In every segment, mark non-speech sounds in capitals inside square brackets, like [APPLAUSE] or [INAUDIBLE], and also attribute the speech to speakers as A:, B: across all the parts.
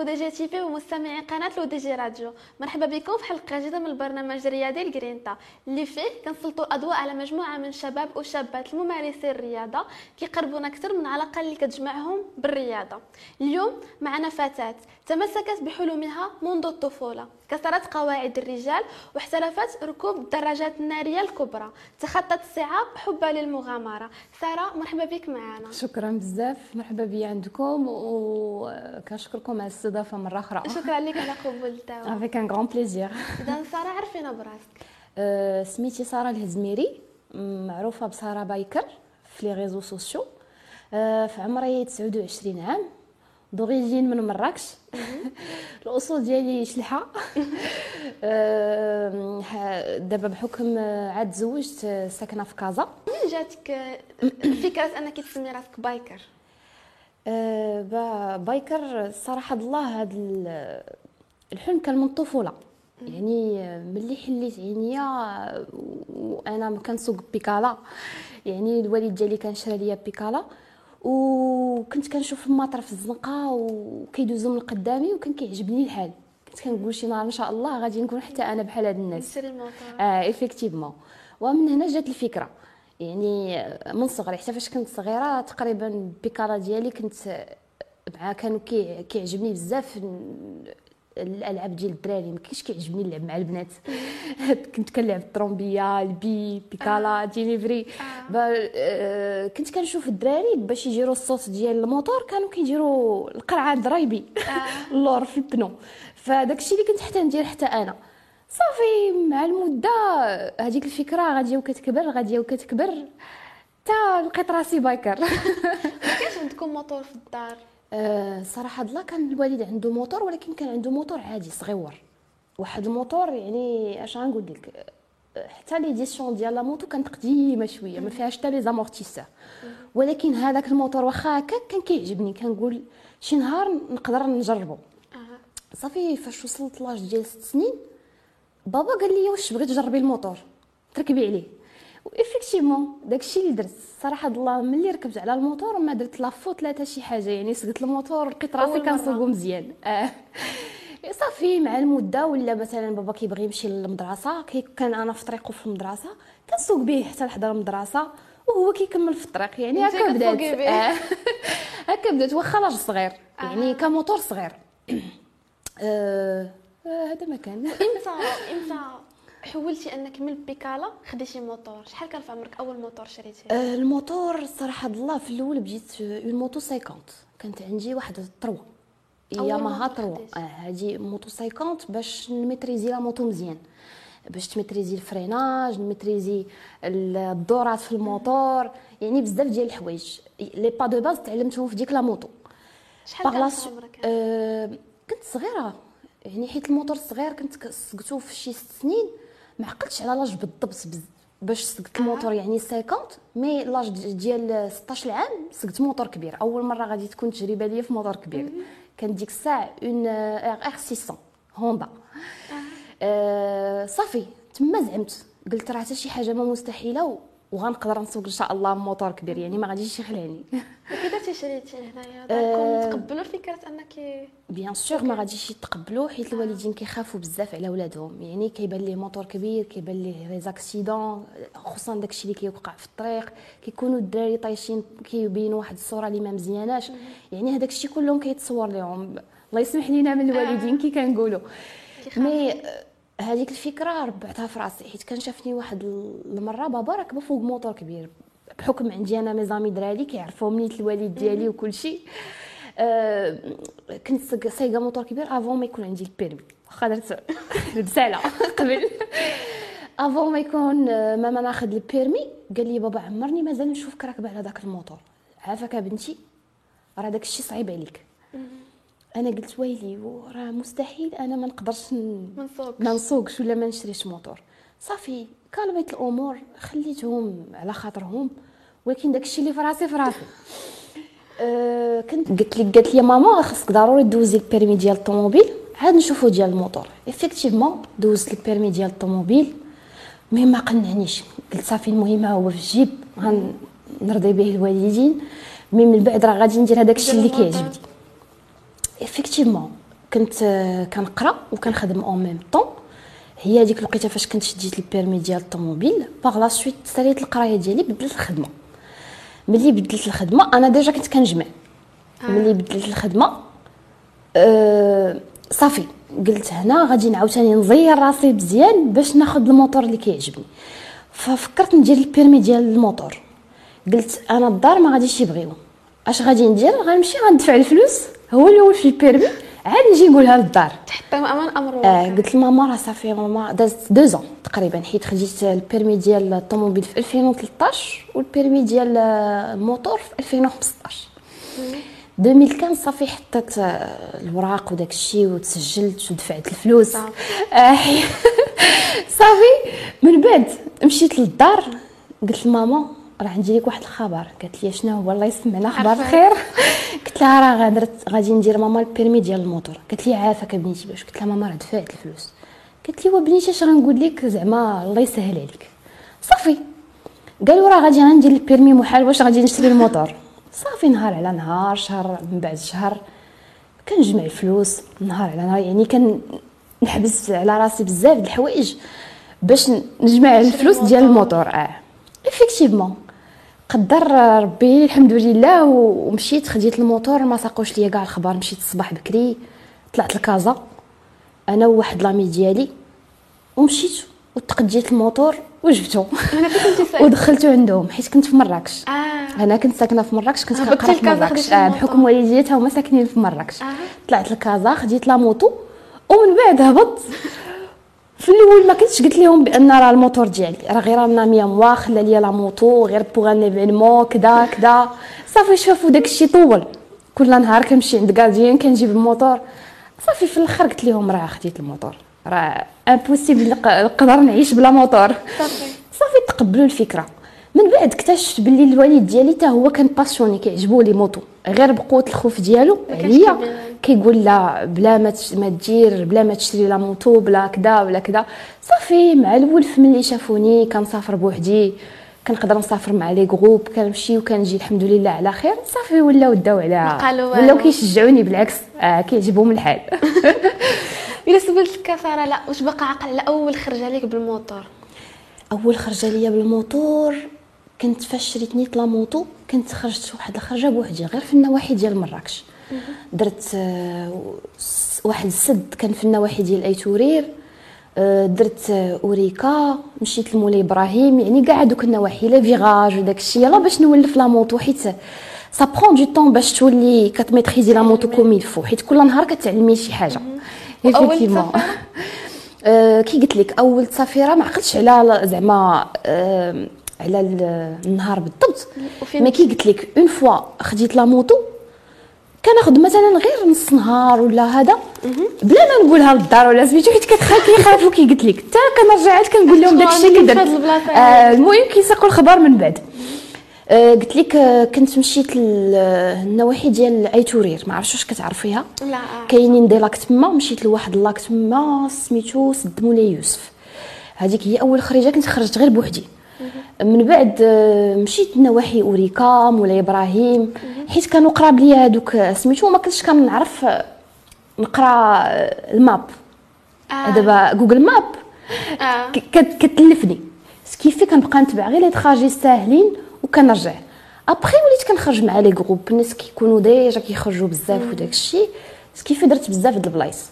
A: L'ODJ TV ومستمعي قناة L'ODJ Radio. مرحبا بكم في حلقة جديدة من البرنامج الرياضي الجرينتا. اللي فيه كنسلطوا الاضواء على مجموعة من شباب وشابات الممارسين الرياضة. كيقربونا أكثر من علاقه اللي كتجمعهم بالرياضة. اليوم معنا فتاة تمسكت بحلمها منذ الطفولة. كسرت قواعد الرجال واحترفت ركوب الدراجات النارية الكبرى. تخطت الصعاب حبا للمغامرة. سارة مرحبا بك معنا.
B: شكرا بزاف. مرحبا بيا عندكم وكنشكركم على الاستضافة مرة أخرى.
A: شكرا لك على قبولتها
B: avec un grand plaisir
A: اذا سارة عرفينا براسك. [LAUGHS]
B: أه، سميتي سارة الهزميري. معروفة بسارة Biker في les réseaux sociaux. أه، في عمري 29 عام. d'origine من مراكش؟ [LAUGHS] الأصول ديالي شلحة. [LAUGHS] أه، دابا بحكم عاد تزوجت ساكنة في كازا.
A: منين جاتك فكرة أنك تسمي راسك biker؟
B: أه biker صراحة الله هذا الحلم كان من الطفوله يعني ملي حليت عينيا وأنا كنسوق بيكالا. يعني الوالد ديالي كان شرى ليا بيكالا. وكنت كنشوف الموتور في الزنقه وكيدوزو من قدامي وكان كيعجبني الحال. كنت كنقول شي نهار إن شاء الله غادي نكون حتى أنا بحال هاد الناس. آه effectivement ومن هنا جات الفكرة. يعني من صغري حتى فاش كنت صغيرة تقريبا البيكالا ديالي كنت مع كانوا كيعجبني بزاف. الألعاب ديال الدراري ما كاينش كيعجبني نلعب مع البنات. [LAUGHS] كنت كنلعب الطرومبيه les billes بيكالا جينيفري آه. آه. كنت كنشوف الدراري باش يجيروا الصوت ديال الموتور كانوا كيديروا القرعة آه. [LAUGHS] اللور في ال pneu. فداك الشيء اللي كنت حتى ندير حتى أنا. صافي مع المدة هذيك الفكرة غاديه وكتكبر غاديه وكتكبر حتى لقيت راسي biker. [LAUGHS]
A: ما كاينش عندكم موتور في الدار؟
B: أه صراحة الله كان الوالد عنده موتور ولكن كان عنده موتور عادي صغيور واحد الموتور يعني اش غنقول لك؟ حتى l'édition ديال la moto كانت قديمة شوية ما فيهاش حتى les amortisseurs ولكن هذاك الموتور واخا هكا كان كيعجبني كنقول شي نهار نقدر نجربه صافي فاش وصلت l'âge ديال ست سنين بابا قال لي واش بغيت تجربي الموتور؟ تركبي عليه. و effectivement داكشي اللي درت صراحة الله ملي ركبت على الموتور ما درت لا faute لا حتى شي حاجة يعني سقت الموتور لقيت راسي كنسوقو مزيان. آه. [LAUGHS] صافي مع المدة ولا مثلا بابا كيبغي يمشي للمدرسة كي كان أنا في طريقه في المدرسة كنسوق به حتى لحضر المدرسة وهو كيكمل في الطريق يعني هكا بدات. آه. [LAUGHS] هكا بدات واخا l'âge صغير يعني كموتور صغير. [CLEARS THROAT] آه هذا ما كان.
A: إمتى إمتى حولتي أنك من البيكالا خديتي موتور؟ شحال كان في عمرك أول موتور شريتيه؟
B: آه الموتور صراحة الله في الأول بديت une moto 50 كانت عندي واحد الطروا ياماها طروا هذه moto 50 باش ن maîtriser la moto مزيان. باش ت maîtriser ال freinage ن maîtriser الدورات في الموتور. يعني بزاف ديال الحوايج. les bases de base تعلمتهم في ديك la moto
A: شحال كان عمرك؟
B: آه كنت صغيرة. يعني حيت الموتور الصغير كنت سقتو في شي ست سنين. ما عقلتش على l'âge بالضبط باش سقت الموتور يعني 50 mais l'âge ديال 16 عام سقت موتور كبير. أول مرة غادي تكون تجربة ليا في موتور كبير. كان ديك الساعة une RR 600 هوندا. أه صافي تما زعمت. قلت راه حتى شي حاجة ما مستحيلة وغنقدر نسوق إن شاء الله موتور كبير يعني ما غاديش يخلعني [LAUGHS]
A: درتي شريتي هنايا داركم تقبلوا فكره أنك
B: bien sûr ما غاديش يتقبلوا حيت الوالدين كيخافوا بزاف على ولادهم. يعني كيبان ليه موتور كبير كيبان ليه les accidents خصوصا داكشي اللي كيوقع في الطريق. كيكونوا الدراري طايشين كيبينوا واحد الصورة اللي ما مزياناش. يعني هذاك الشيء كلهم كيتصور لهم الله يسمح لينا من الوالدين كي كنقولوا. mais هذيك الفكرة ربعتها في راسي حيت كان شافني واحد المرة بابا راكبه فوق موتور كبير بحكم عندي أنا mes amis دراري كيعرفوا منيت الوالد ديالي وكل شيء. آه كنت سايقه موتور كبير avant ما يكون عندي ال permis. واخا درت البساله [LAUGHS] قبل. avant ما يكون ماما ناخذ ال permis قال لي بابا عمرني مازال نشوفك راكبة على داك الموتور. عافاك بنتي راه داك الشيء صعيب عليك. أنا قلت ويلي راه مستحيل أنا ما نقدرش ما نسوقش. ولا ما نشريش موتور. صافي calmit الأمور خليتهم على خاطرهم ولكن داكشي اللي في راسي في راسي. [LAUGHS] أه كنت قلت لي قالت لي ماما خاصك ضروري دوزي le permis ديال الطوموبيل. عاد نشوفو ديال الموتور. effectivement دوزت ال permis ديال الطوموبيل mais ما قنعنيش. قلت صافي المهم هو في الجيب غنرضي به الوالدين. mais من بعد راه غادي ندير هذاك الشيء اللي كيعجبني. effectivement كنت كنقرأ وكنخدم en même temps هي هذيك الوقيتة فاش كنت شديت ال permis ديال الطوموبيل par la suite ساليت القراية ديالي بدلت الخدمة. ملي بدلت الخدمة أنا déjà كنت كنجمع. آه. ملي بدلت الخدمة أه صافي. قلت هنا غادي نعاوتاني نزير راسي مزيان باش ناخذ الموتور اللي كيعجبني. ففكرت ندير ال permis ديال الموتور قلت أنا الدار ما غاديش يبغيو. اش غادي ندير؟ غنمشي غندفع الفلوس هو الأول في ال permis عاد نجي نقولها للدار.
A: تحطيهم أمام أمر
B: آه قلت لماما راه صافي ماما دازت deux ans تقريبا حيت خديت ال permis ديال الطوموبيل في 2013 وال permis ديال الموتور في 2015 2015 صافي حطيت الوراق وداك الشيء وتسجلت ودفعت الفلوس. آه [LAUGHS] صافي. من بعد مشيت للدار قلت لماما راه عندي لك واحد الخبر. قالت لي شنو هو الله يسمعنا خبر خير [LAUGHS] قلت لها راه غادرت غادي ندير ماما البيرمي ديال الموتور. قالت لي عافاك بنيتي باش قلت لها ماما راه دفعت الفلوس. قالت لي وبنيتي اش غنقول لك؟ زعما الله يسهل عليك. صافي. قالوا راه غادي غندير البيرمي محال واش غادي نشري الموتور. صافي نهار على نهار شهر من بعد شهر كنجمع الفلوس نهار على نهار. يعني كان نحبس على راسي بزاف د الحوايج باش نجمع الفلوس ديال الموتور. آه. effectivement قدر ربي الحمد لله ومشيت خديت الموتور ما ساقوش ليا كاع الخبر مشيت الصباح بكري طلعت لكازا أنا وواحد l'amie ديالي ومشيت وتقديت الموتور وجبته [LAUGHS] ودخلته عندهم حيت كنت في مراكش.
A: آه.
B: أنا كنت ساكنة في مراكش كنت كنقرأ في مراكش. آه بحكم والديتها هما ساكنين في مراكش.
A: آه.
B: طلعت لكازا خديت la moto ومن بعد هبط في الأول ما كنتش قلت لهم بأن راه الموتور ديالي راه غير أنا ميا موا خلى ليا la moto غير pour un événement كدا كدا. صافي شافوا داك الشيء طول. كل نهار كنمشي عند gardien كنجيب الموتور. صافي في الآخر قلت لهم راه خديت الموتور. راه impossible نقدر نعيش بلا موتور.
A: صافي.
B: صافي تقبلوا الفكرة. من بعد اكتشفت باللي الوالد ديالي حتى هو كان passionné كيعجبو les motos غير بقوة الخوف ديالو. عليا كيقول لا بلا ما ما تدير بلا ما تشري la moto بلا كدا ولا كدا. صافي مع الولف ملي شافوني كنسافر بوحدي كنقدر نسافر مع les groupes كنمشي وكنجي الحمد لله على خير. صافي ولاو داو على ولاو كيشجعوني بالعكس. آه كيعجبهم الحال. [LAUGHS]
A: إلا سولتك ساره لا. واش باقا عاقل على أول خرجه لك بالموتور.
B: أول خرجه ليا بالموتور كنت فاش شريت نيت la moto كنت خرجت واحد الخرجة بوحدي غير في النواحي ديال مراكش. درت آه، واحد السد كان في النواحي ديال أيتورير آه، درت أوريكا مشيت لمولاي إبراهيم يعني كاع دوك النواحي les virages وداك الشيء يلا باش نولف la moto حيت ça prend du temps باش تولي كت maîtriser la moto comme il faut حيت كل نهار كتعلمي شي
A: حاجة. [LAUGHS]
B: آه كي قلت لك أول سفيره ما عقلتش على زعما آه على النهار بالضبط. ما كي قلت لك une fois خديت la moto كناخذ مثلا غير نص نهار ولا هذا. بلا ما نقولها للدار ولا سميتو حيت كتخاف كيخافوا كي قلت لك. حتى كنرجع عاد كنقول لهم داك الشيء آه المهم كيساقوا الخبر من بعد. آه قلت لك آه كنت مشيت للنواحي ديال ايتورير. ما عرفتش واش كتعرفيها
A: لا.
B: كاينين des lacs تما مشيت لواحد ال lac تما سميتو سد مولاي يوسف. هذيك هي أول خرجة كنت خرجت غير بوحدي. من بعد آه، مشيت نواحي أوريكا مولاي إبراهيم. حيت كانوا قراب ليا هذوك سميتو ما كنتش كنعرف آه، نقرا آه، ال map. آه. دابا جوجل ماب.
A: آه.
B: كتلفني. كيفي كنبقى نتبع غير les trajets ساهلين وكنرجع. ابخي وليت كنخرج مع les groupes الناس كيكونوا déjà كيخرجوا بزاف وداك الشيء كيفي درت بزاف د البلايص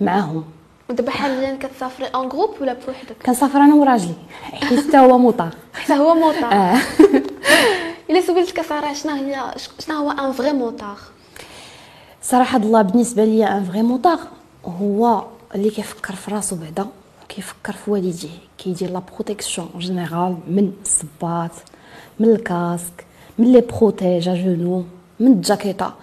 B: معاهم.
A: ودابا حاليا كتسافري en groupe ولا بوحدك؟
B: كنسافر أنا وراجلي. حيت حتى هو موطار
A: حتى [LAUGHS] هو موطار
B: آه. [LAUGHS]
A: إلا سولتك ساره شنو هي شنو هو un vrai motard
B: صراحة الله بالنسبة ليا un vrai motard هو اللي كيفكر في راسو بعدا كيفكر في والديه كيدير la protection générale من الصباط من ال casque من les protège-genoux من الجاكيطه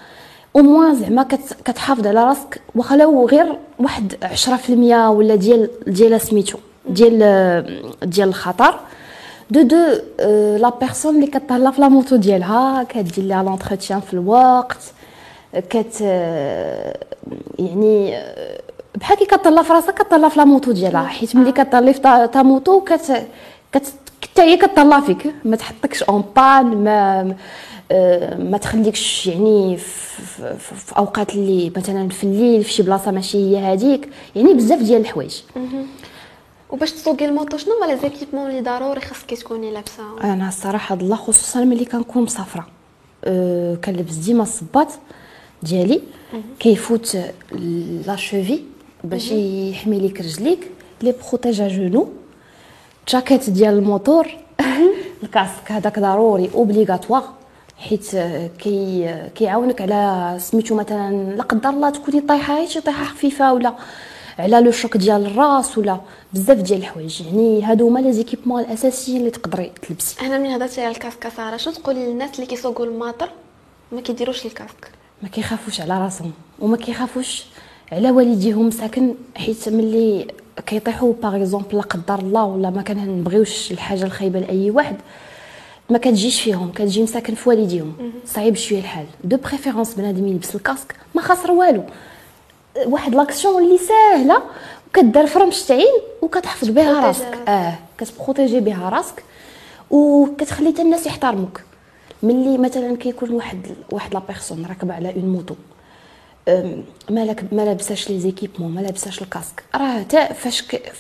B: أو موان زعما كتحافظ على راسك. واخا لو غير واحد 10% ولا ديال ديال سميتو ديال ديال الخطر. دو دو لا بيرسون اللي كطلع في لا موتو ديالها كدير لها لونتروتيان في الوقت كت يعني بحال كي كطلع في راسك كطلع في لا موتو ديالها. حيت ملي كطلي في تا موتو كت حتى هي كطلع فيك. ما تحطكش en panne ما آه، ما تخليكش يعني في, أوقات اللي مثلا في الليل في شي بلاصة ماشي هي هذيك يعني بزاف ديال الحوايج.
A: وباش تسوقي ال moto شنو هما les équipements اللي ضروري خاصك تكوني لابسة؟
B: أنا الصراحة الله خصوصا ملي كنكون مسافرة. أه كنلبس ديما الصباط ديالي. كيفوت la cheville باش يحمي ليك رجليك. les protège-genoux. جاكيت ديال الموتور [LAUGHS] ال casque هذاك ضروري obligatoire حيت كي كيعاونك على سميتو مثلا لا قدر الله تكوني طايحة شي طيحه خفيفة ولا على le choc ديال الراس ولا بزاف ديال الحوايج. يعني هادو هما les équipements الاساسيين اللي تقدري تلبسي.
A: أنا من هضرتي على ال casque سارة؟ شنو تقولي للناس اللي كيسوقوا الماطر ما كيديروش ال casque
B: ما كيخافوش على راسهم وما كيخافوش على والديهم مساكن حيت ملي كيطيحوا par exemple لا قدر الله ولا ما كنبغيوش الحاجة الخايبة لأي واحد ما كتجيش فيهم كتجي مساكن في والديهم. صعيب شوية الحال. de préférence بنادم يلبس ال casque ما خاسر والو. واحد l'action اللي ساهلة وكدار في رمش عين وكتحفظ بها راسك. آه كتبروتيجي بها راسك وكتخلي حتى الناس يحترموك. ملي مثلا كيكون واحد واحد la personne راكبة على une moto مالك ما لابساش les équipements ما لابساش ال casque. راه حتى فاش ك...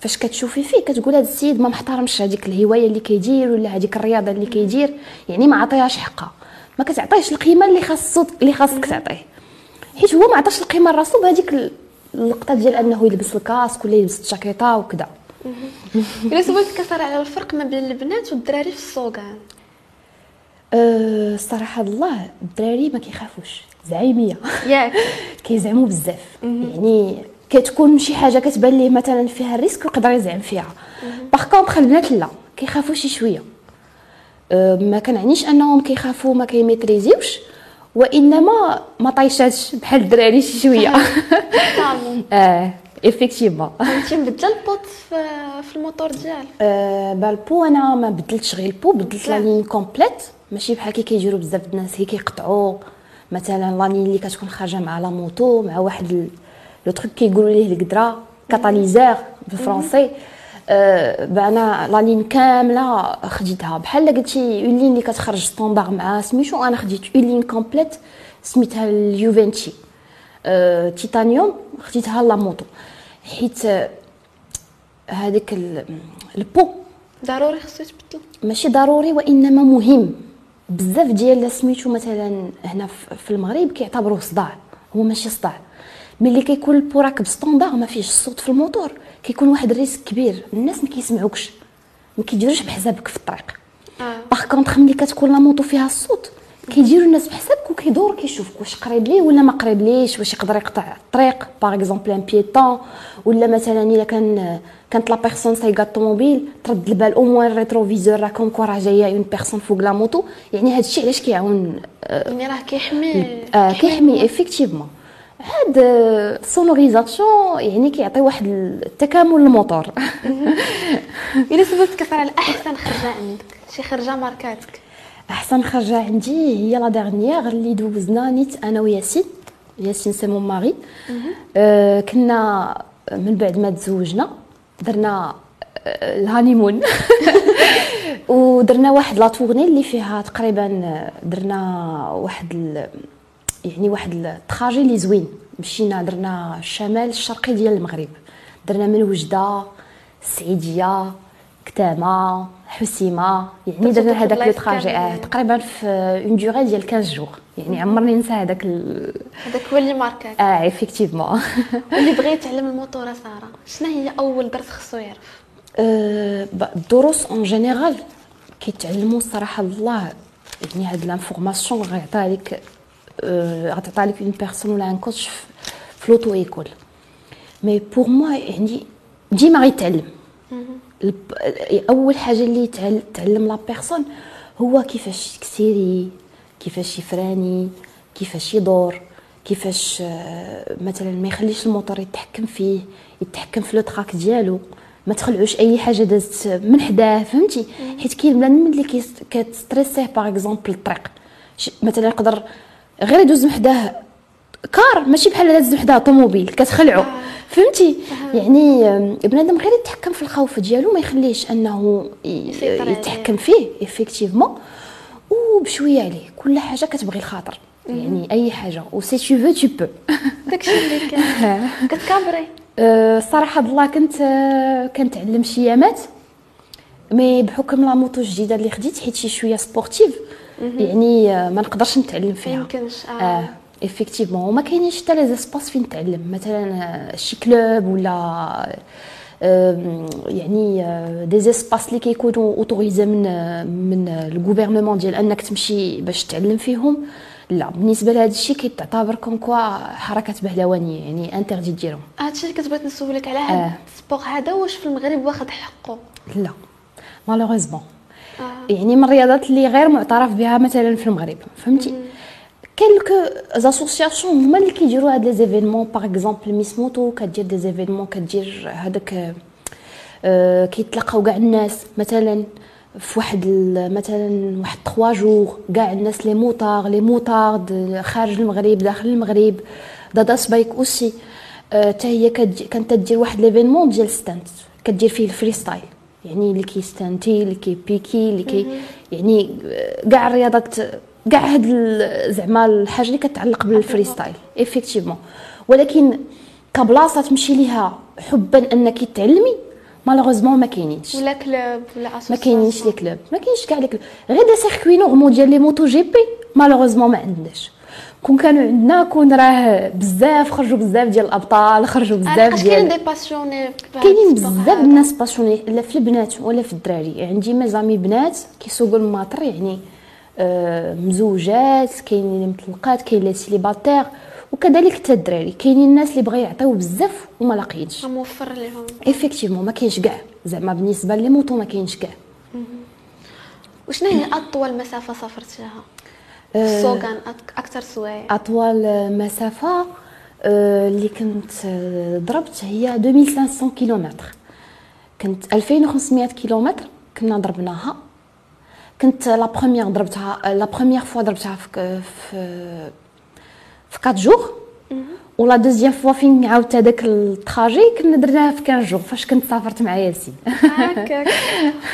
B: فاش كتشوفي فيه كتقول هذا السيد ما محترمش هذيك الهواية اللي كيدير ولا هذيك الرياضة اللي كيدير يعني ما عطيهاش حقها. ما كتعطيهش القيمة اللي خاصو اللي خاصك تعطيه. حيت هو ما عطاش القيمة لراسو بهذيك اللقطه ديال أنه يلبس ال casque ولا يلبس الجاكيطة وكذا
A: إلا سولتك كثر على الفرق ما بين البنات والدراري في السوقان
B: أه الصراحه الله الدراري ما كيخافوش. زعيمية.
A: ياك. [LAUGHS]
B: كيزعموا بزاف. يعني كتكون شي حاجة كتبان ليه مثلا فيها ال risque ويقدر يزعم فيها. par contre البنات لا كيخافوا شي شوية. أه ما كنعنيش أنهم كيخافوا ما كيميتريزيوش وإنما ما طايشاتش بحال الدراري شي شوية. [LAUGHS] [LAUGHS] آه ايفيكتيفمون [LAUGHS]
A: انت مبدلة البوط في الموتور ديالك؟
B: أه بالبو أنا ما بدلتش غير البو بدلت لا لين كومبليت. ماشي بحال كي كيديروا بزاف الناس هي كيقطعوا. مثلا لا لين اللي كتكون خارجة مع لا موطو مع واحد لو تروك كيقولوا ليه القدره كاتاليزور بالفرونسي أه بانا لا لين كامله خديتها بحال قلتي اون لين اللي كتخرج ستوندار مع سميتو أنا خديت اون لين كومبليت سميتها LeoVince أه تيتانيوم خديتها la moto حيت هذيك ال pot
A: ضروري خصو يتبدل
B: ماشي ضروري وانما مهم بزاف ديال سميتو مثلا هنا في المغرب كيعتبروه صداع هو ماشي صداع ملي كيكون ال pot راكب standard ما فيهش الصوت في الموتور كيكون واحد ال risque كبير. الناس ما كيسمعوكش ما كيديروش بحسابك في الطريق.
A: آه.
B: par contre ملي كتكون la moto فيها الصوت كيديروا الناس بحسابك وكيدور كيشوفك واش قريب ليه ولا ما قريب ليش واش يقدر يقطع الطريق. par exemple un piéton ولا مثلا إلا كان كانت la personne سايقة الطوموبيل ترد البال au moins rétroviseur راه comme راه جاية une personne فوق la moto يعني هذا الشيء علاش كيعاون
A: يعني راه كيحمي.
B: آه كيحمي effectivement هاد sonorisation يعني كيعطي واحد التكامل للموتور [LAUGHS]
A: إلا سولتك على أحسن خرجة عندك شي خرجة ماركاتك.
B: أحسن خرجة عندي هي la dernière اللي دوزنا نيت أنا وياسين. ياسين c'est mon mari آه كنا من بعد ما تزوجنا درنا آه ال honeymoon [LAUGHS] [LAUGHS] ودرنا واحد la tournée اللي فيها تقريبا درنا واحد. يعني واحد ال trajet اللي زوين. مشينا درنا الشمال الشرقي ديال المغرب. درنا من وجدة السعيديه كتامة حسيمة. يعني درنا هذاك le trajet آه تقريبا في une durée ديال 15 جوغ يعني عمرني ننسى هذاك ال...
A: هذاك هو اللي ماركاك
B: آه effectivement
A: واللي [LAUGHS] بغى يتعلم الموتور سارة. شنو هي أول درس خصو يعرف؟
B: أه الدروس en général كيتعلموا الصراحه الله يعني هاد l'information غيعطيها لك غتعطيها لك une personne ولا un coach في l'auto-école mais pour moi يعني ديما غيتعلم اول حاجة اللي تعلم la personne هو كيفاش يكسيري كيفاش يفراني كيفاش يدور كيفاش مثلا ما يخليش الموتور يتحكم فيه يتحكم في le trac ديالو ما تخلعوش اي حاجة دازت من حداه فهمتي حيت كاين بنادم اللي كتستريسيه par exemple الطريق مثلا يقدر غير يدوز من حداه car ماشي بحال داز من حداه طوموبيل كتخلعو. فهمتي؟ يعني بنادم غير يتحكم في الخوف ديالو ما يخليهش
A: أنه.
B: يتحكم فيه effectivement وبشوية عليه كل حاجة كتبغي الخاطر يعني أي حاجة. و si tu veux tu peux
A: داكشي اللي كان. [LAUGHS] كتكابري.
B: الصراحه الله كنت أه، كنتعلم شي يامات. mais بحكم la moto الجديدة اللي خديت حيت شي شوية sportive يعني أه، ما نقدرش نتعلم فيها.
A: يمكنش آه,
B: آه effectivement وما كاينينش حتى les espaces فين نتعلم. مثلا آه، شي club ولا آم، يعني des espaces اللي كيكونوا autorisés من آه، من ال gouvernement ديال انك تمشي باش تعلم فيهم. لا بالنسبة لهذا الشيء كيتعتبر comme quoi حركة بهلوانية يعني interdit ديرهم
A: هادشي اللي كنت بغيت نسولك على
B: آه.
A: هاد sport هذا واش في المغرب واخد حقه؟
B: لا malheureusement
A: آه.
B: يعني من الرياضات اللي غير معترف بها مثلا في المغرب فهمتي؟ quelques associations هما اللي كيديروا هاد les événements par exemple Miss Moto كدير des événements كدير هذاك آه، كيتلاقاو كاع الناس. مثلا في واحد مثلا واحد 3 جور كاع الناس les motards les motards خارج المغرب داخل المغرب. داداس بايك aussi حتى هي كتجي- كانت تدير واحد l'événement ديال stunt كدير فيه ال freestyle يعني اللي كيستانتي اللي كيبيكي اللي كي يعني آه، كاع الرياضات كاع هاد زعما الحاجة اللي كتعلق بال freestyle effectivement ولكن كبلاصة تمشي ليها حبا أنك تعلمي malheureusement ما كاينينش.
A: ولا club ولا
B: ما كاينينش les clubs ما كاينش كاع les clubs غير des circuits normal ديال les MotoGP malheureusement ما عندناش. كون كانوا عندنا كون راه بزاف خرجوا بزاف ديال الأبطال خرجوا بزاف
A: علاش كاين
B: ديال
A: des passionnés
B: كاينين بزاف الناس passionnés لا في البنات ولا في الدراري. عندي mes amies بنات كيسوقوا الماطر يعني آه، مزوجات كاينين اللي مطلقات كاين اللي célibataires وكذلك حتى الدراري. كاينين الناس اللي بغا يعطيو بزاف وما لاقيينش.
A: موفر لهم.
B: effectivement ما كاينش كاع. زعما بالنسبة les motos ما كاينش كاع.
A: وشنو هي أطول مسافة سافرتيها؟
B: آه،
A: السوقان أك- أكثر سوايع.
B: اطول مسافة آه، اللي كنت آه، ضربت هي 2500 كيلومتر. كنت 2500 كيلومتر كنا ضربناها. كنت la première ضربتها la première fois ضربتها في في في 4 جور و la deuxième fois فين عاودت هذاك ال trajet كنا درناها في 15 جور فاش كنت سافرت مع ياسين.
A: هكاك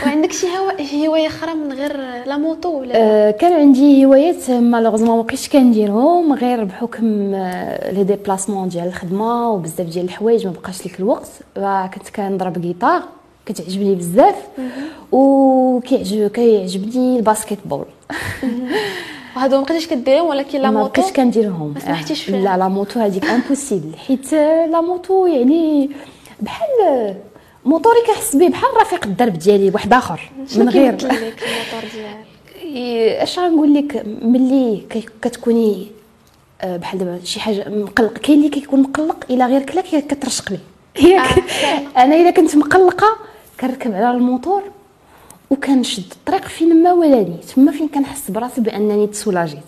A: وعندك شي هوا- هواية أخرى من غير la moto ولا؟
B: آه، كان عندي هوايات malheureusement ما بقيتش كنديرهم غير بحكم آه، les déplacements ديال الخدمة وبزاف ديال الحوايج ما بقاش ليك الوقت. آه، كنت كنضرب guitare كتعجبني بزاف. وكيعجب كيعجبني
A: وهادو ما بقيتيش كديرهم ولكن لا
B: ma
A: moto
B: بقيتش كنديرهم.
A: ما سمحتيش
B: آه،
A: فيها.
B: لا la moto هذيك impossible حيت آه، la moto يعني بحال آه، موتوري كنحس به بحال رفيق الدرب ديالي واحد
A: آخر
B: من غير.
A: لك الموتور ديالك. [LAUGHS]
B: اش غنقول لك؟ ملي كتكوني بحال دابا شي حاجة مقلق كاين اللي كيكون مقلق إلا غير كلاك كترشق ليه ياك [LAUGHS] أنا إلا كنت مقلقة كنركب على الموتور وكنشد الطريق فين ما ولاني تما فين كنحس براسي بأنني تسولاجيت.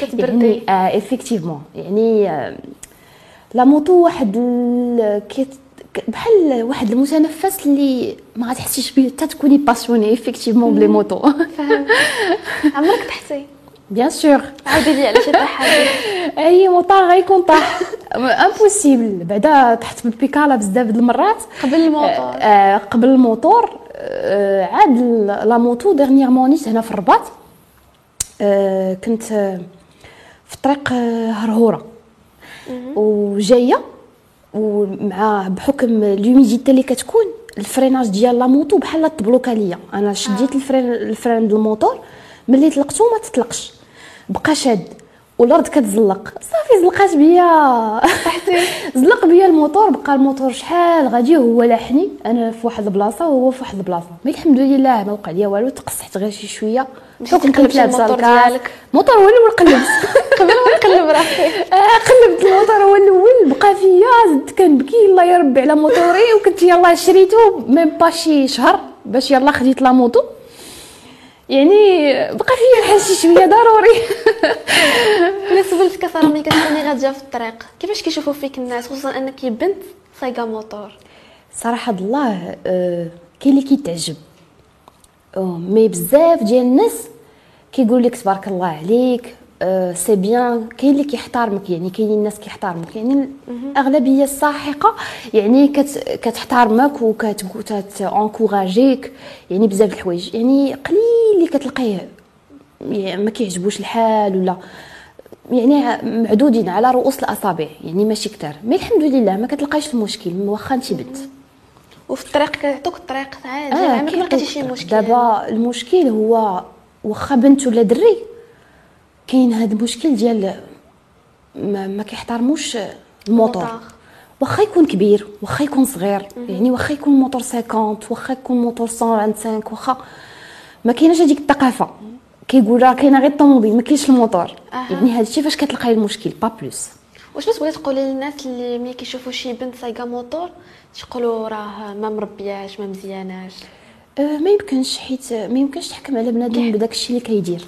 A: كتبردي
B: يعني آه effectivement يعني آه la moto واحد ال- كيت ك- بحال واحد المتنفس اللي ما غتحسيش به حتى تكوني passionnée effectivement بلي
A: فهمت. [LAUGHS] عمرك طحتي
B: bien sûr
A: عاودي لي على شي تحدي [LAUGHS]
B: أي motard غيكون طاح impossible بعدا طحت بالبيكالا بزاف د المرات.
A: قبل الموتور.
B: آه، قبل الموتور. آه، عاد ال- la moto dernièrement نيت هنا في الرباط. آه، كنت آه، في طريق آه، هرهورة. وجاية ومع بحكم l'humidité اللي كتكون ال freinage ديال la moto بحال تبلوكا ليا أنا شديت ال frein ال frein ديال الموتور ملي طلقتو ما تطلقش بقى شاد. والأرض كتزلق. صافي زلقات بيا. [LAUGHS] زلق بيا الموتور بقى الموتور شحال غادي؟ هو لاحني أنا في واحد البلاصة وهو في واحد البلاصة. mais الحمد لله ما وقع ليا والو تقصحت غير شي
A: شوية.
B: حكم كنت لابسة.
A: ديالك.
B: الموتور هو الأول قلبت. [LAUGHS]
A: قبل ما نقلب راسي [LAUGHS]
B: آه، قلبت. الموتور هو الأول. بقى فيا زدت كنبكي. الله يا ربي على موتوري. وكنت يلاه شريته même pas شي شهر باش يلاه خديت la moto. يعني بقى فيا بحال شي شوية ضروري.
A: بالنسبة لك صراحة ملي كتكوني غادية في الطريق. كيفاش كيشوفوا فيك الناس؟ خصوصا أنك بنت سايقه موتور.
B: صراحة الله آه، كاين اللي كيتعجب. mais بزاف ديال الناس كيقول لك تبارك الله عليك c'est bien كاين اللي كيحترمك يعني كاينين الناس كيحترمك. يعني الأغلبية الساحقة يعني كت كتحترمك وكتانكوراجيك يعني بزاف الحوايج. يعني قليل اللي كتلقيه يعني ما كيعجبوش الحال ولا يعني معدودين على رؤوس الأصابع يعني ماشي كتار. mais الحمد لله ما كتلقايش المشكل واخا انت بنت.
A: وفي الطريق كيعطوك الطريق عادي آه يعني ما لقيتي شي مشكل.
B: دابا المشكل هو واخا بنت ولا دري. كاين هذا المشكل ديال ما, ما كيحترموش الموتور. واخا يكون كبير واخا يكون صغير يعني واخا يكون موتور 50 واخا يكون موتور 125 واخا ما كايناش هذيك الثقافة. كيقول راه كاينة غير الطوموبيل ما كاينش الموتور. أه. يعني هذا الشيء فاش كتلقاي المشكل؟ pas plus.
A: واش تبغي تقولي للناس اللي ملي كيشوفوا شي بنت سايقة موتور تيقولوا راه ما مربياش ما مزياناش؟
B: أه ما يمكنش حيت ما يمكنش تحكم على بنادم بداك الشيء اللي كيدير.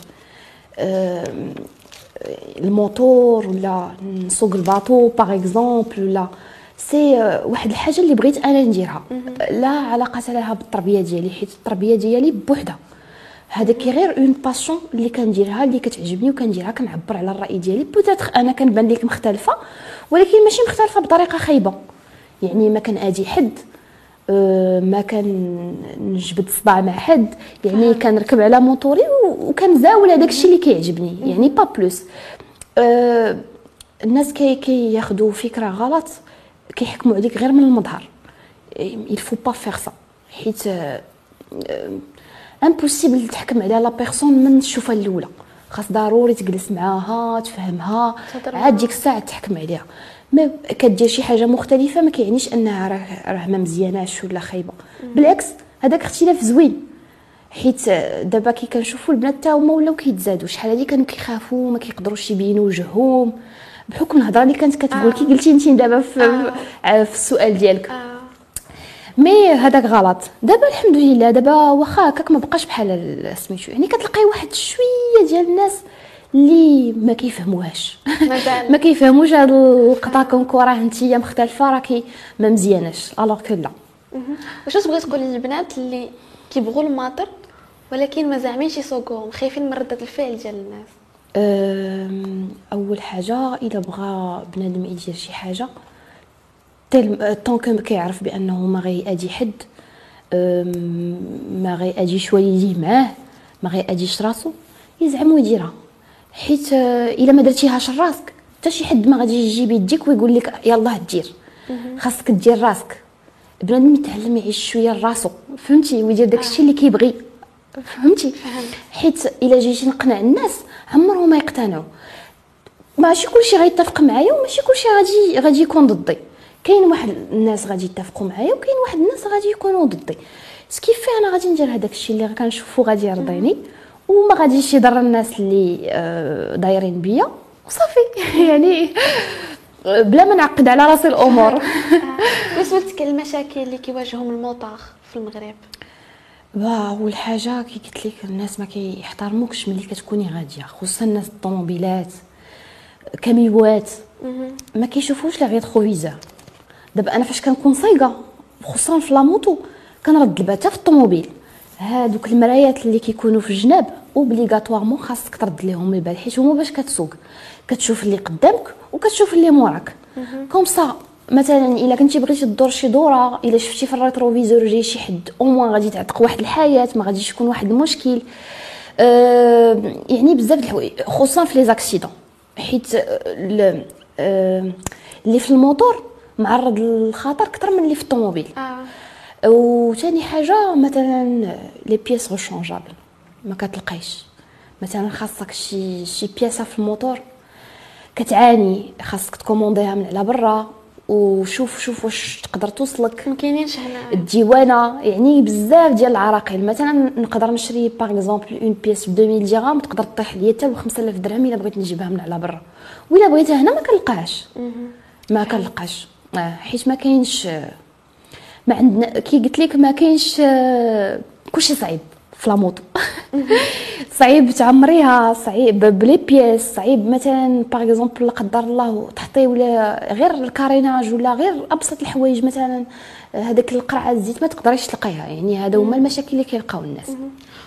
B: الموتور ولا نسوق ال bateau par exemple ولا c'est واحد الحاجة اللي بغيت أنا نديرها. لا علاقة لها بالتربية ديالي حيت التربية ديالي بوحدها. هذاك غير une passion اللي كنديرها اللي كتعجبني وكنديرها كنعبر على الرأي ديالي. peut-être أنا كنبان لك مختلفة ولكن ماشي مختلفة بطريقة خايبة. يعني ما كنادي حد. أه ما كنجبد صباع مع حد يعني. كنركب على موطوري وكنزاول هذاك الشيء اللي كيعجبني يعني pas plus. أه الناس كي كياخذوا فكرة غلط كيحكموا عليك غير من المظهر. Il faut pas faire ça. حيت أه impossible تحكم على la personne من الشوفة الأولى. خاص ضروري تجلس معاها تفهمها. عاد ديك الساعة تحكم عليها. ما كدير شي حاجة مختلفة ما كيعنيش انها راه راه ما مزياناش ولا خايبة. بالعكس هذاك اختلاف زوين. حيت دابا كي كنشوفوا البنات تا هما ولاو كيتزادوا. شحال هادي كانوا كيخافوا ما كيقدروش يبينوا وجههم. بحكم الهضرة اللي كانت كتقول آه. كي قلتي انت دابا في, آه. في السؤال ديالك. آه. مي هذاك غلط. دابا الحمد لله دابا واخا هكاك ما بقاش بحال سميتو يعني كتلقاي واحد شوية ديال الناس اللي ما كيفهموهاش. [LAUGHS] ما كيفهموش هاد القطع كونكو راه نتيا مختلفة راكي ما مزياناش alors que لا
A: واش تبغي تقولي للبنات اللي كيبغوا الماطر ولكن ما زعمينش يسوقوهم؟ خايفين من ردة الفعل ديال الناس.
B: أول حاجة إذا بغى بنادم يدير شي حاجة tant que يعرف بانه ما غيأدي حد ما غيأديش والديه معاه ما غيأديش راسو يزعم ويديرها حيت الا ما درتيهاش راسك حتى شي حد ما غادي يجيب يديك ويقول لك يلاه دير خاصك دير راسك بنادم يتعلم يعيش شوية لراسو فهمتي ويدير داكشي اللي كيبغي فهمتي حيت الا جيتي نقنع الناس عمرهم ما يقتنعوا ماشي كلشي غيتفق معايا وماشي كلشي غادي غادي يكون ضدي كاين واحد الناس غادي يتفقوا معايا وكاين واحد الناس غادي يكونوا ضدي. سكيف أنا غادي ندير هذاك الشيء اللي كنشوفو غادي يرضيني. وما غاديش يضر الناس اللي آه، دايرين بيا. وصافي. [LAUGHS] يعني بلا ما نعقد على راسي الأمور. [LAUGHS]
A: بالنسبة المشاكل اللي كيواجههم الموطاخ في المغرب؟
B: أول حاجة كي قلت لك الناس ما كيحترموكش ملي كتكوني غادية. خصوصا الناس الطوموبيلات كاميوات. ما كيشوفوش les rétroviseurs دابا أنا فاش كنكون صايقه خصوصا في la moto كنرد البات في الطوموبيل. هادوك المرايات اللي كيكونوا في الجناب obligatoirement خاصك ترد ليهم البال حيت هما باش كتسوق. كتشوف اللي قدامك وكتشوف اللي موراك. comme ça مثلا إلا كنتي بغيتي تدور شي دورة إلا شفتي في ال rétroviseur جاي شي حد au moins غادي تعتق واحد الحياة ما غاديش يكون واحد المشكل. أه يعني بزاف د الحوايج خصوصا في les accidents حيت أه اللي في الموتور معرض للخطر أكثر من اللي في الطوموبيل. آه. وثاني حاجة مثلا les pièces rechangeables ما كتلقايش. مثلا خاصك شي شي بياسه في الموتور كتعاني خاصك تكومونديها من على برا. وشوف شوف واش تقدر توصلك.
A: ما كاينينش هنا.
B: الديوانة يعني بزاف ديال العراقيل. مثلا نقدر نشري par exemple une pièce ب 2000 درهم تقدر طيح ليا حتى ب 5000 درهم إلا بغيت نجيبها من على برا. ولا بغيتها هنا ما كنلقاهاش. ما كنلقاش حيت ما كاينش ما عندنا كي قلت لك ما كاينش كلشي صعيب في la moto [LAUGHS] صعيب تعمريها صعيب ب les pièces صعيب مثلا par exemple لا قدر الله تحطي ولا غير ال carénage ولا غير أبسط الحوايج مثلا هذاك القرعة الزيت ما تقدريش تلقيها. يعني هذا هما المشاكل اللي كيلقاو الناس.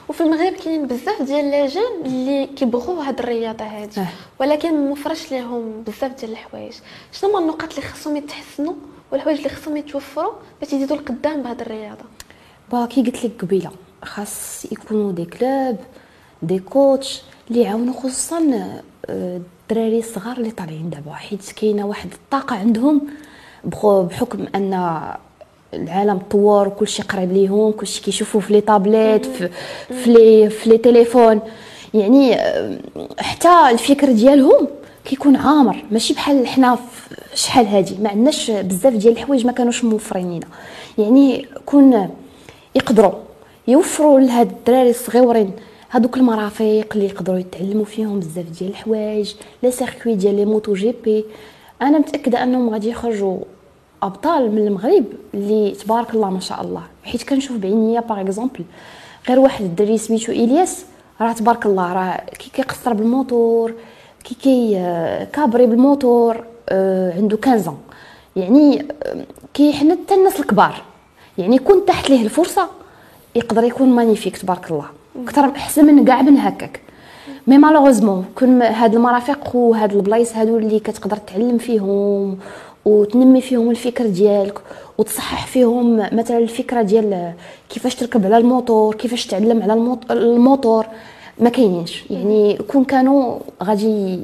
A: وفي المغرب كاين بزاف ديال les jeunes اللي كيبغوا هاد الرياضة هادي.
B: آه.
A: ولكن مفرش ليهم بزاف ديال الحوايج. شنو هما النقاط اللي خصهم يتحسنوا والحوايج اللي خصهم يتوفروا باش يزيدوا القدام بهاد الرياضة؟
B: bah كي قلت لك قبيلة خاص يكونوا des clubs des coachs اللي يعاونوا خصوصا آه، الدراري الصغار اللي طالعين دابا. حيت كاينة واحد الطاقة عندهم بحكم أن العالم تطور وكل شيء قريب ليهم كل شيء كيشوفوه في les tablettes في في les في les téléphones. يعني آه، حتى الفكر ديالهم كيكون عامر. ماشي بحال حنا شحال هادي. ما عندناش بزاف ديال الحوايج ما كانوش موفرين لينا. يعني كون يقدروا يوفروا لهاد الدراري الصغيورين هادوك المرافق اللي يقدروا يتعلموا فيهم بزاف ديال الحوايج les circuits ديال les MotoGP. أنا متأكدة أنهم غادي يخرجوا أبطال من المغرب اللي تبارك الله ما شاء الله. حيت كنشوف بعينيا par exemple غير واحد الدري سميتو إلياس راه تبارك الله راه كي كيقصر بالموتور كي كي آه، كابري بالموتور آه، عنده 15 ans. يعني آه، كيحن حتى الناس الكبار يعني كون تحت ليه الفرصة يقدر يكون magnifique تبارك الله. أكثر أحسن من كاع من هكاك. mais malheureusement كون هاد المرافق وهاد البلايص هادو اللي كتقدر تعلم فيهم وتنمي فيهم الفكر ديالك وتصحح فيهم مثلا الفكرة ديال كيفاش تركب على الموتور كيفاش تعلم على الموت- الموتور. ما كاينينش. يعني كون كانوا غادي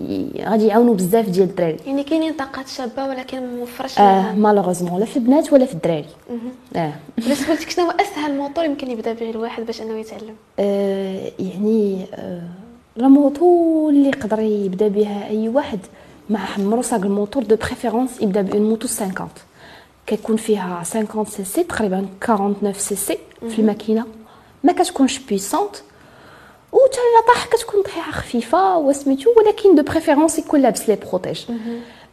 B: غادي يعاونوا بزاف ديال الدراري.
A: يعني كاينين طاقات شابة ولكن مفرش
B: آه
A: ليهم
B: malheureusement. لا في البنات ولا في الدراري. آه.
A: بالنسبة لك شنو هو أسهل موتور يمكن يبدأ به الواحد باش أنه يتعلم؟
B: آه، يعني آه، la moto اللي يقدر يبدأ بها أي واحد. مع عمرو صاق الموتور de préférence يبدا ب une moto 50 كيكون فيها 50 سي سي تقريبا 49 سي سي في الماكينة. ما كتكونش puissante و حتى الا طاح كتكون طيحه خفيفة وسميتو ولكن de préférence يكون لابس les protèges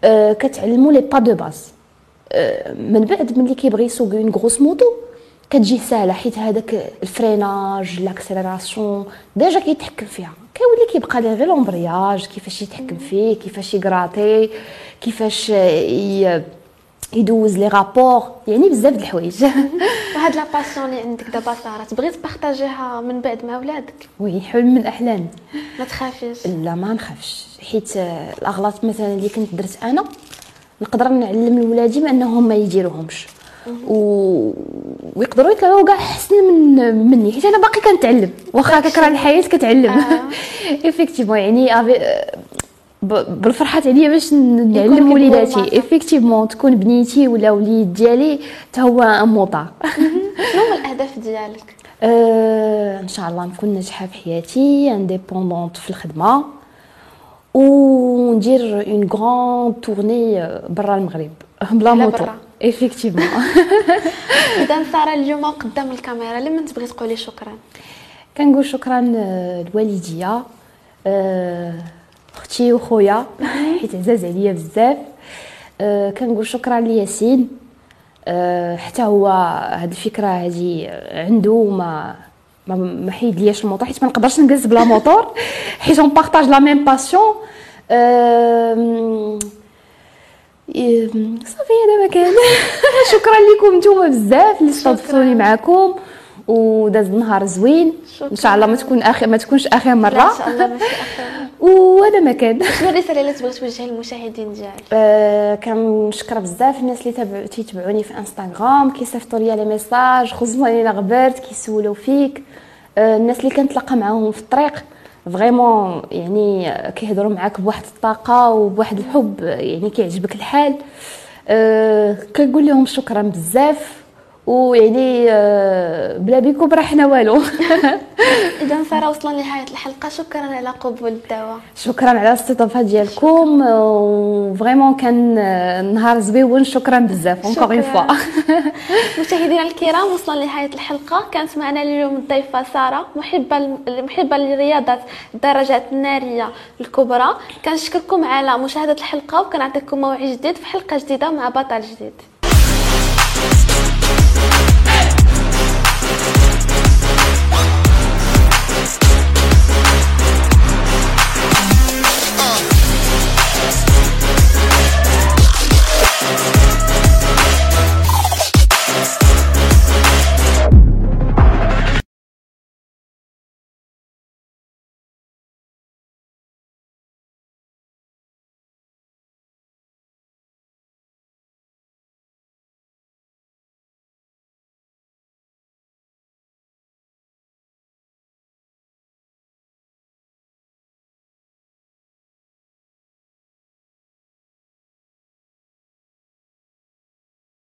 B: آه كتعلموا les pas de base آه، من بعد ملي كيبغي يسوق une grosse moto كتجيه ساهلة حيت هذاك ال freinage l'accélération déjà كيتحكم فيها. كيولي كيبقى ليه غير l'embrayage كيفاش يتحكم فيه كيفاش يكراتي كيفاش ي- يدوز les rapports يعني بزاف د الحوايج. [LAUGHS]
A: وهاد la passion اللي عندك دابا ساره تبغي تبارطاجيها من بعد مع ولادك؟
B: oui حلم من احلامي
A: ما تخافيش؟
B: لا ما نخافش. حيت الأغلاط مثلا اللي كنت درت أنا نقدر نعلم لولادي ما انهم ما يديروهمش. و... ويقدروا يطلعوا كاع احسن من مني حيت أنا باقي كنتعلم. واخا كرا الحياة كتعلم.
A: آه. [LAUGHS]
B: effectivement يعني أفي... ب- بالفرحة عليا باش نعلم وليداتي. effectivement تكون بنيتي ولا وليد ديالي حتى هو un motard
A: شنو هو الأهداف ديالك؟ [LAUGHS]
B: آه، إن شاء الله نكون ناجحة في حياتي indépendante في الخدمة وندير une grande tournée برا المغرب بلا
A: برا.
B: effectivement [LAUGHS]
A: اذا سارة اليوم قدام الكاميرا لمن تبغي تقولي شكرا؟
B: كنقول شكرا آه، لوالديا آه، أختي وخويا حيت عزاز عليا بزاف. آه، كنقول شكرا لياسين. آه، حتى هو هاد الفكرة هادي عنده ما ما ما حيد لياش الموتور حيت ما نقدرش نجلس بلا موتور [LAUGHS] حيت on partage la même passion صافي هذا ما كان. [LAUGHS] شكرا لكم نتوما بزاف اللي استضفتوني معكم وداز النهار زوين. إن شاء الله ما تكون اخر ما تكونش
A: آخر
B: مره
A: إن شاء الله ماشي آخر [LAUGHS]
B: وهذا ما كان.
A: شنو الرساله اللي تبغي توجهها للمشاهدين ديالك؟ [LAUGHS]
B: آه، كنشكر بزاف الناس اللي تابع تيتبعوني في إنستغرام كيصيفطوا لي les messages خصوصا إلا غبرت كيسولوا فيك. آه، الناس اللي كنتلاقى معاهم في الطريق vraiment يعني كيهضروا معاك بواحد الطاقة وبواحد الحب يعني كيعجبك الحال. آه، كنقول لهم شكرا بزاف. ويعني آه، بلا بيكم حنا والو. [LAUGHS]
A: اذا ساره وصلنا لنهاية الحلقة. شكرا على قبول الدعوة.
B: شكرا على الاستضافة ديالكم. و vraiment كان آه، نهار زويون. شكرا بزاف encore
A: une.
B: fois
A: مشاهدينا الكرام وصلنا لنهاية الحلقة. كانت معنا اليوم الضيفة سارة محبة محبة لرياضة الدراجات النارية الكبرى. كنشكركم على مشاهدة الحلقة وكنعطيكم موعد جديد في حلقة جديدة مع بطل جديد.